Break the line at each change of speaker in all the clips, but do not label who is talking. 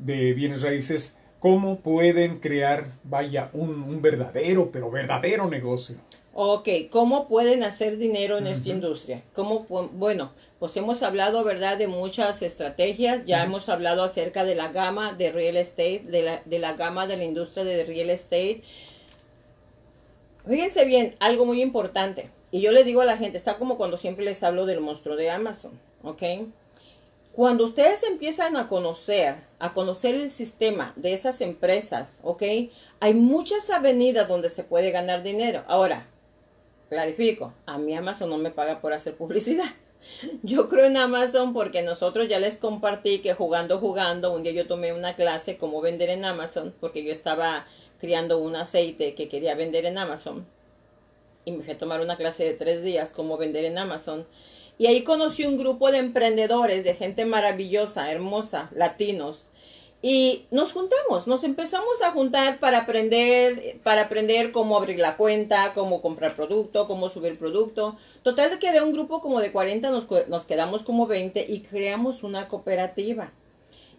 de bienes raíces, cómo pueden crear, vaya, un, un verdadero, pero verdadero negocio.
Ok, ¿cómo pueden hacer dinero en esta industria? ¿Cómo, bueno, pues hemos hablado, ¿verdad?, de muchas estrategias. Ya hemos hablado acerca de la gama de real estate, de la, de la gama de la industria de real estate. Fíjense bien, algo muy importante. Y yo le digo a la gente, está como cuando siempre les hablo del monstruo de Amazon, ¿ok? Cuando ustedes empiezan a conocer, a conocer el sistema de esas empresas, ¿ok? Hay muchas avenidas donde se puede ganar dinero. Ahora, clarifico, a mí Amazon no me paga por hacer publicidad. Yo creo en Amazon porque nosotros ya les compartí que jugando, jugando, un día yo tomé una clase cómo vender en Amazon porque yo estaba criando un aceite que quería vender en Amazon y me fui a tomar una clase de tres días cómo vender en Amazon y ahí conocí un grupo de emprendedores, de gente maravillosa, hermosa, latinos. Y nos juntamos, nos empezamos a juntar para aprender, para aprender cómo abrir la cuenta, cómo comprar producto, cómo subir producto. Total que de un grupo como de 40 nos, nos quedamos como 20 y creamos una cooperativa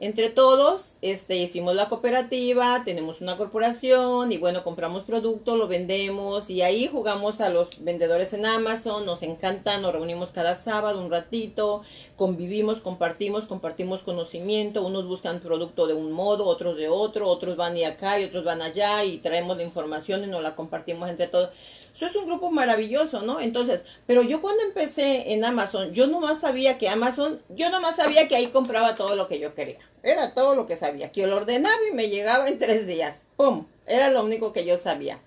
entre todos, este, hicimos la cooperativa, tenemos una corporación y bueno, compramos producto, lo vendemos y ahí jugamos a los vendedores en Amazon, nos encanta, nos reunimos cada sábado un ratito, convivimos, compartimos, compartimos conocimiento, unos buscan producto de un modo, otros de otro, otros van y acá y otros van allá y traemos la información y nos la compartimos entre todos. Eso es un grupo maravilloso, ¿no? Entonces, pero yo cuando empecé en Amazon, yo nomás sabía que Amazon, yo nomás sabía que ahí compraba todo lo que yo quería. Era todo lo que sabía, que lo ordenaba y me llegaba en tres días. ¡Pum! Era lo único que yo sabía.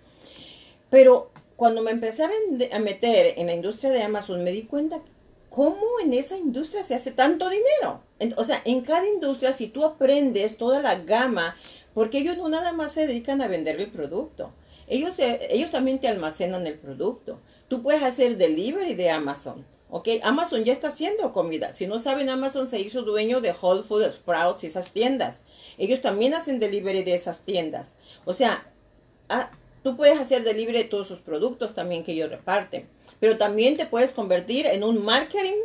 Pero cuando me empecé a, meter en la industria de Amazon, me di cuenta cómo en esa industria se hace tanto dinero. o sea, en cada industria, si tú aprendes toda la gama, porque ellos no nada más se dedican a vender el producto. Ellos, ellos también te almacenan el producto. Tú puedes hacer delivery de Amazon. ¿Ok? Amazon ya está haciendo comida. Si no saben, Amazon se hizo dueño de Whole Foods, Sprouts y esas tiendas. Ellos también hacen delivery de esas tiendas. O sea, ah, tú puedes hacer delivery de todos sus productos también que ellos reparten. Pero también te puedes convertir en un marketing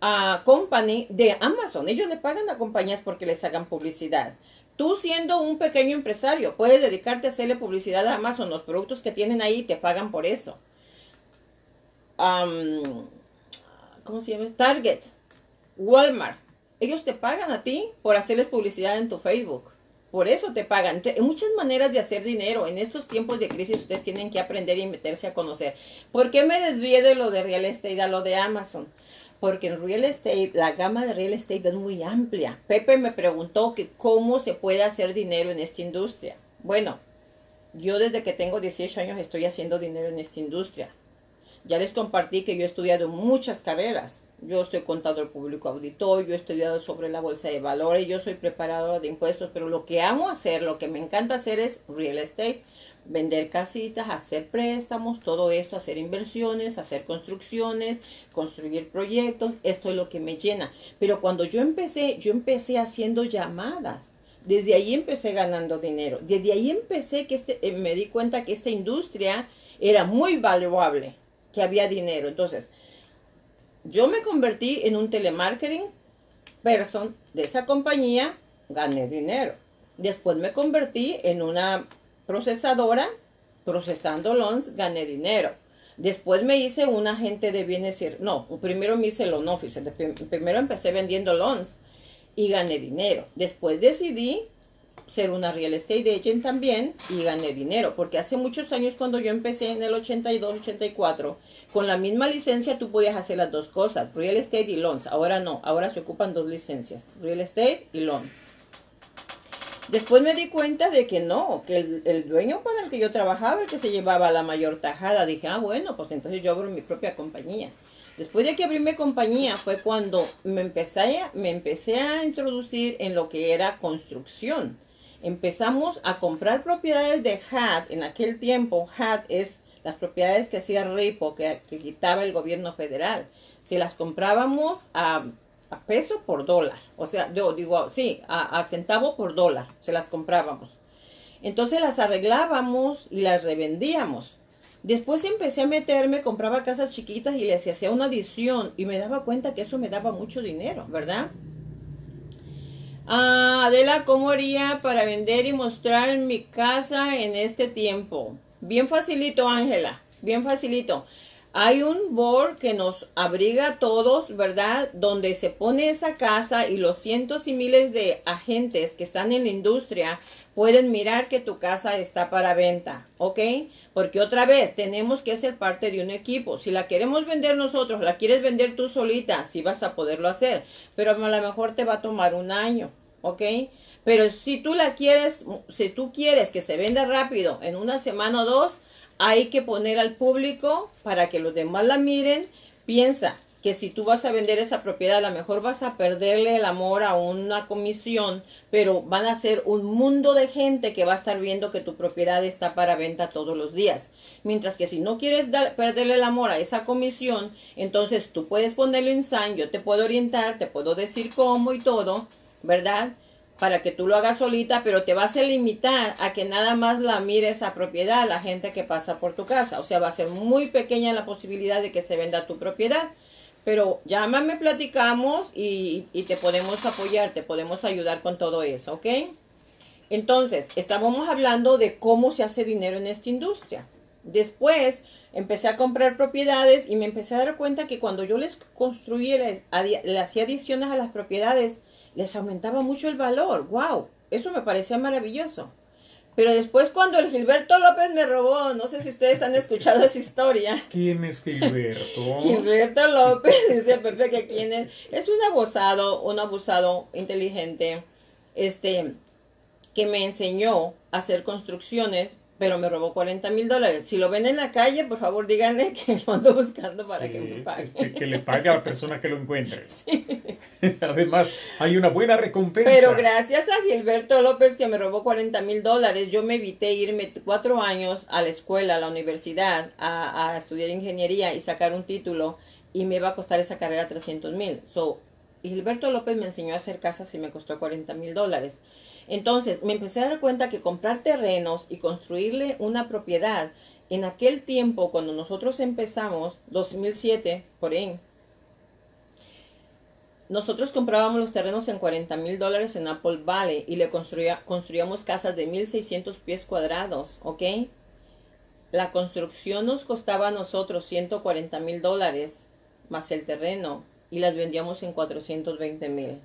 uh, company de Amazon. Ellos le pagan a compañías porque les hagan publicidad. Tú siendo un pequeño empresario, puedes dedicarte a hacerle publicidad a Amazon. Los productos que tienen ahí te pagan por eso. ¿Cómo se llama? Target, Walmart. Ellos te pagan a ti por hacerles publicidad en tu Facebook. Por eso te pagan. hay muchas maneras de hacer dinero. En estos tiempos de crisis ustedes tienen que aprender y meterse a conocer. ¿Por qué me desvié de lo de real estate a lo de Amazon? Porque en real estate, la gama de real estate es muy amplia. Pepe me preguntó que cómo se puede hacer dinero en esta industria. Bueno, yo desde que tengo 18 años estoy haciendo dinero en esta industria. Ya les compartí que yo he estudiado muchas carreras. Yo soy contador público auditor, yo he estudiado sobre la bolsa de valores, yo soy preparadora de impuestos, pero lo que amo hacer, lo que me encanta hacer es real estate, vender casitas, hacer préstamos, todo esto, hacer inversiones, hacer construcciones, construir proyectos, esto es lo que me llena. Pero cuando yo empecé, yo empecé haciendo llamadas. Desde ahí empecé ganando dinero. Desde ahí empecé que este, eh, me di cuenta que esta industria era muy valuable que había dinero. Entonces, yo me convertí en un telemarketing person de esa compañía, gané dinero. Después me convertí en una procesadora, procesando loans, gané dinero. Después me hice un agente de bienes, no, primero me hice loan officer, primero empecé vendiendo loans y gané dinero. Después decidí ser una real estate agent también y gané dinero, porque hace muchos años cuando yo empecé en el 82, 84, con la misma licencia tú podías hacer las dos cosas, real estate y loans. Ahora no, ahora se ocupan dos licencias, real estate y loan. Después me di cuenta de que no, que el, el, dueño para el que yo trabajaba, el que se llevaba la mayor tajada, dije, ah, bueno, pues entonces yo abro mi propia compañía. Después de que abrí mi compañía fue cuando me empecé, me empecé a introducir en lo que era construcción empezamos a comprar propiedades de HAT. En aquel tiempo, HAT es las propiedades que hacía RIPO, que, quitaba el gobierno federal. Si las comprábamos a, peso por dólar, o sea, yo digo, sí, a, a centavo por dólar, se las comprábamos. Entonces las arreglábamos y las revendíamos. Después empecé a meterme, compraba casas chiquitas y les hacía una adición y me daba cuenta que eso me daba mucho dinero, ¿verdad? Ah, Adela, ¿cómo haría para vender y mostrar mi casa en este tiempo? Bien facilito, Ángela, bien facilito. Hay un board que nos abriga a todos, ¿verdad? Donde se pone esa casa y los cientos y miles de agentes que están en la industria pueden mirar que tu casa está para venta, ¿ok? Porque otra vez tenemos que ser parte de un equipo. Si la queremos vender nosotros, la quieres vender tú solita, sí vas a poderlo hacer, pero a lo mejor te va a tomar un año, ¿ok? Pero si tú la quieres, si tú quieres que se venda rápido en una semana o dos, hay que poner al público para que los demás la miren. Piensa que si tú vas a vender esa propiedad, a lo mejor vas a perderle el amor a una comisión, pero van a ser un mundo de gente que va a estar viendo que tu propiedad está para venta todos los días. Mientras que si no quieres perderle el amor a esa comisión, entonces tú puedes ponerlo en sign, yo te puedo orientar, te puedo decir cómo y todo, ¿verdad? Para que tú lo hagas solita, pero te vas a limitar a que nada más la mire esa propiedad la gente que pasa por tu casa. O sea, va a ser muy pequeña la posibilidad de que se venda tu propiedad. Pero llámame, platicamos y, y te podemos apoyar, te podemos ayudar con todo eso, ¿ok? Entonces, estábamos hablando de cómo se hace dinero en esta industria. Después empecé a comprar propiedades y me empecé a dar cuenta que cuando yo les construía, les, le hacía adiciones a las propiedades, les aumentaba mucho el valor. ¡Wow! Eso me parecía maravilloso. Pero después cuando el Gilberto López me robó, no sé si ustedes han escuchado esa historia.
¿Quién es Gilberto?
Gilberto López, dice Pepe que quién es. Es un abusado, un abusado inteligente, este, que me enseñó a hacer construcciones pero me robó 40 mil dólares. Si lo ven en la calle, por favor díganle que lo ando buscando para que me pague.
Que, le pague a la persona que lo encuentre. Además, hay una buena recompensa.
Pero gracias a Gilberto López que me robó 40 mil dólares, yo me evité irme cuatro años a la escuela, a la universidad, a, a estudiar ingeniería y sacar un título y me iba a costar esa carrera 300 mil. So, Gilberto López me enseñó a hacer casas y me costó 40 mil dólares. Entonces me empecé a dar cuenta que comprar terrenos y construirle una propiedad en aquel tiempo, cuando nosotros empezamos, 2007, por ahí, nosotros comprábamos los terrenos en 40 mil dólares en Apple Valley y le construía, construíamos casas de 1600 pies cuadrados, ¿ok? La construcción nos costaba a nosotros 140 mil dólares más el terreno y las vendíamos en 420 mil.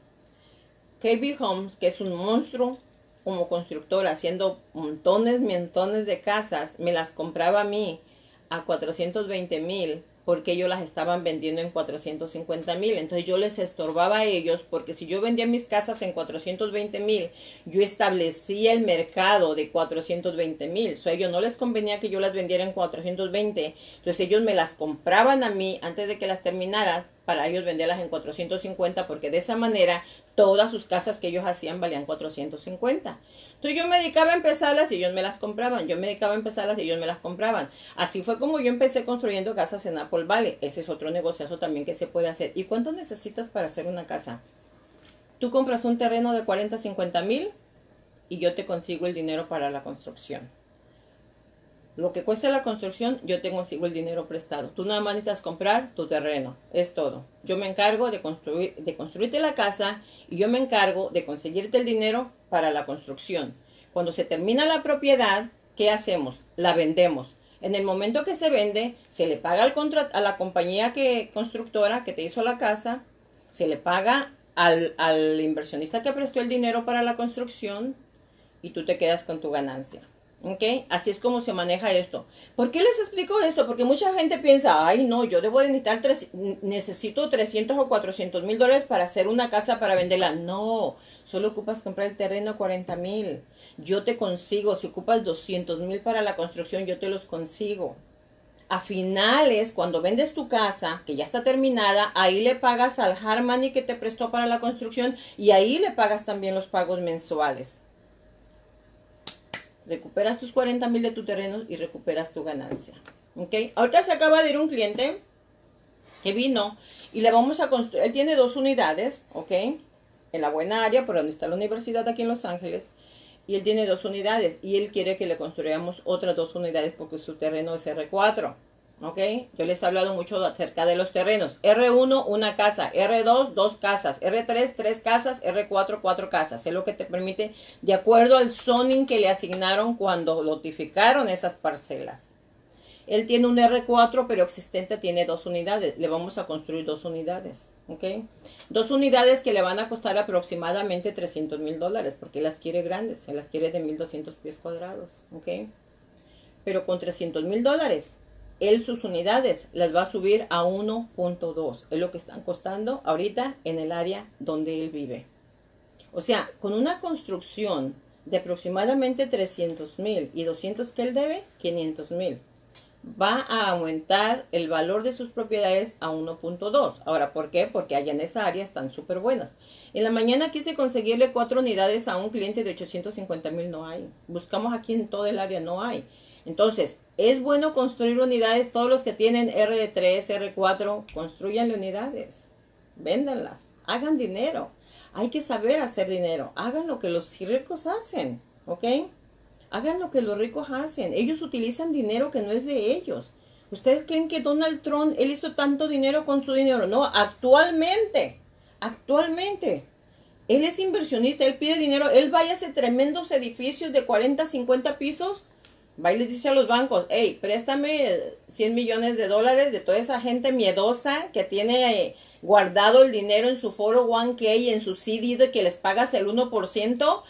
KB Homes, que es un monstruo como constructor, haciendo montones, montones de casas, me las compraba a mí a 420 mil porque ellos las estaban vendiendo en 450 mil. Entonces yo les estorbaba a ellos porque si yo vendía mis casas en 420 mil, yo establecía el mercado de 420 mil. So, a ellos no les convenía que yo las vendiera en 420. Entonces ellos me las compraban a mí antes de que las terminara para ellos venderlas en 450 porque de esa manera todas sus casas que ellos hacían valían 450. Entonces yo me dedicaba a empezarlas y ellos me las compraban. Yo me dedicaba a empezarlas y ellos me las compraban. Así fue como yo empecé construyendo casas en Apple Valley. Ese es otro negociazo también que se puede hacer. ¿Y cuánto necesitas para hacer una casa? Tú compras un terreno de 40, 50 mil y yo te consigo el dinero para la construcción. Lo que cuesta la construcción, yo te consigo el dinero prestado. Tú nada más necesitas comprar tu terreno. Es todo. Yo me encargo de, construir, de construirte la casa y yo me encargo de conseguirte el dinero para la construcción. Cuando se termina la propiedad, ¿qué hacemos? La vendemos. En el momento que se vende, se le paga al a la compañía que, constructora que te hizo la casa, se le paga al, al inversionista que prestó el dinero para la construcción y tú te quedas con tu ganancia. ¿Ok? Así es como se maneja esto. ¿Por qué les explico esto? Porque mucha gente piensa, ay no, yo debo de necesitar, tres, necesito 300 o 400 mil dólares para hacer una casa para venderla. No, solo ocupas comprar el terreno 40 mil. Yo te consigo, si ocupas 200 mil para la construcción, yo te los consigo. A finales, cuando vendes tu casa, que ya está terminada, ahí le pagas al Harmony que te prestó para la construcción y ahí le pagas también los pagos mensuales recuperas tus 40 mil de tu terreno y recuperas tu ganancia. ¿Ok? Ahorita se acaba de ir un cliente que vino y le vamos a construir, él tiene dos unidades, ¿ok? En la buena área, por donde está la universidad aquí en Los Ángeles. Y él tiene dos unidades y él quiere que le construyamos otras dos unidades porque su terreno es R4. ¿Ok? Yo les he hablado mucho acerca de los terrenos. R1, una casa. R2, dos casas. R3, tres casas. R4, cuatro casas. Es lo que te permite, de acuerdo al zoning que le asignaron cuando notificaron esas parcelas. Él tiene un R4, pero existente tiene dos unidades. Le vamos a construir dos unidades, ¿ok? Dos unidades que le van a costar aproximadamente 300 mil dólares, porque las quiere grandes, se las quiere de 1200 pies cuadrados, ¿ok? Pero con 300 mil dólares, él sus unidades las va a subir a 1.2. Es lo que están costando ahorita en el área donde él vive. O sea, con una construcción de aproximadamente 300 mil y 200 que él debe, 500 mil va a aumentar el valor de sus propiedades a 1.2. Ahora, ¿por qué? Porque allá en esa área están súper buenas. En la mañana quise conseguirle cuatro unidades a un cliente de 850 mil, no hay. Buscamos aquí en todo el área, no hay. Entonces, es bueno construir unidades, todos los que tienen R3, R4, construyan unidades, véndanlas, hagan dinero. Hay que saber hacer dinero, hagan lo que los ricos hacen, ¿ok? Hagan lo que los ricos hacen. Ellos utilizan dinero que no es de ellos. ¿Ustedes creen que Donald Trump, él hizo tanto dinero con su dinero? No, actualmente, actualmente. Él es inversionista, él pide dinero, él vaya a hacer tremendos edificios de 40, 50 pisos, va y dice a los bancos, hey, préstame 100 millones de dólares de toda esa gente miedosa que tiene eh, guardado el dinero en su foro 1K y en su CD de que les pagas el 1%,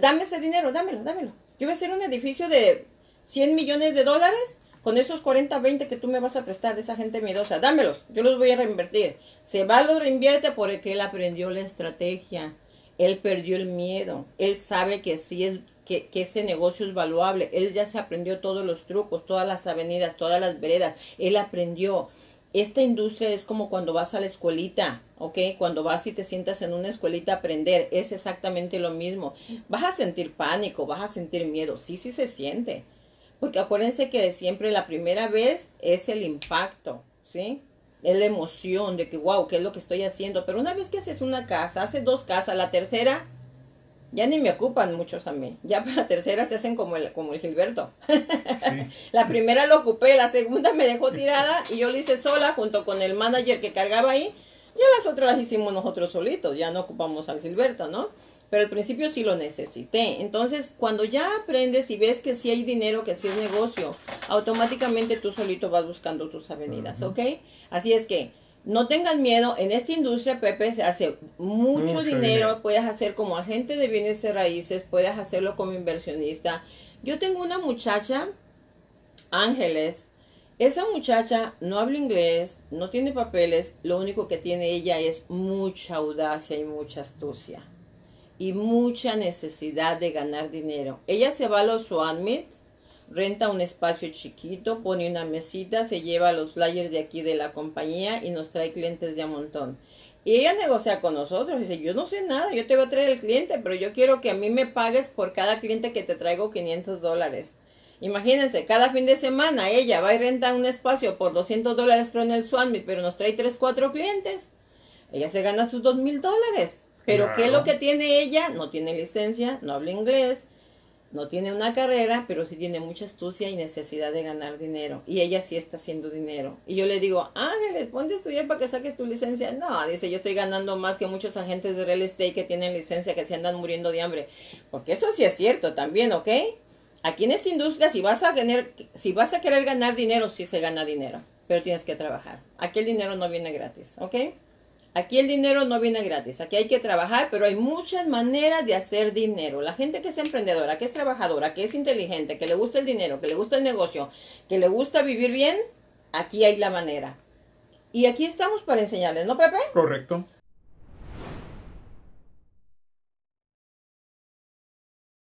dame ese dinero, dámelo, dámelo. Yo voy a hacer un edificio de 100 millones de dólares con esos 40, 20 que tú me vas a prestar de esa gente miedosa. Dámelos, yo los voy a reinvertir. Se va, lo reinvierte porque él aprendió la estrategia. Él perdió el miedo. Él sabe que sí es que, ese negocio es valuable. Él ya se aprendió todos los trucos, todas las avenidas, todas las veredas. Él aprendió esta industria es como cuando vas a la escuelita, ¿ok? Cuando vas y te sientas en una escuelita a aprender, es exactamente lo mismo. Vas a sentir pánico, vas a sentir miedo, sí, sí se siente. Porque acuérdense que siempre la primera vez es el impacto, ¿sí? Es la emoción de que, wow, ¿qué es lo que estoy haciendo? Pero una vez que haces una casa, haces dos casas, la tercera ya ni me ocupan muchos a mí. Ya para la tercera se hacen como el, como el Gilberto. la primera lo ocupé, la segunda me dejó tirada y yo lo hice sola junto con el manager que cargaba ahí. Ya las otras las hicimos nosotros solitos, ya no ocupamos al Gilberto, ¿no? Pero al principio sí lo necesité. Entonces, cuando ya aprendes y ves que sí hay dinero, que sí es negocio, automáticamente tú solito vas buscando tus avenidas, ¿ok? Así es que no tengan miedo, en esta industria, Pepe, se hace mucho, dinero. puedes hacer como agente de bienes de raíces, puedes hacerlo como inversionista. Yo tengo una muchacha, Ángeles, esa muchacha no habla inglés, no tiene papeles, lo único que tiene ella es mucha audacia y mucha astucia y mucha necesidad de ganar dinero. Ella se va a los Swanmits renta un espacio chiquito, pone una mesita, se lleva los flyers de aquí de la compañía y nos trae clientes de a montón. Y ella negocia con nosotros, dice, yo no sé nada, yo te voy a traer el cliente, pero yo quiero que a mí me pagues por cada cliente que te traigo 500 dólares. Imagínense, cada fin de semana ella va y renta un espacio por 200 dólares en el Swanmit, pero nos trae 3, 4 clientes. Ella se gana sus 2 mil dólares. Pero ¿qué es lo que tiene ella? No tiene licencia, no habla inglés, no tiene una carrera, pero sí tiene mucha astucia y necesidad de ganar dinero. Y ella sí está haciendo dinero. Y yo le digo, Ángeles, ponte a estudiar para que saques tu licencia. No, dice, yo estoy ganando más que muchos agentes de real estate que tienen licencia, que se andan muriendo de hambre. Porque eso sí es cierto también, ¿ok? Aquí en esta industria, si vas a tener, si vas a querer ganar dinero, sí se gana dinero. Pero tienes que trabajar. Aquí el dinero no viene gratis, ¿ok? Aquí el dinero no viene gratis, aquí hay que trabajar, pero hay muchas maneras de hacer dinero. La gente que es emprendedora, que es trabajadora, que es inteligente, que le gusta el dinero, que le gusta el negocio, que le gusta vivir bien, aquí hay la manera. Y aquí estamos para enseñarles, ¿no, Pepe?
Correcto.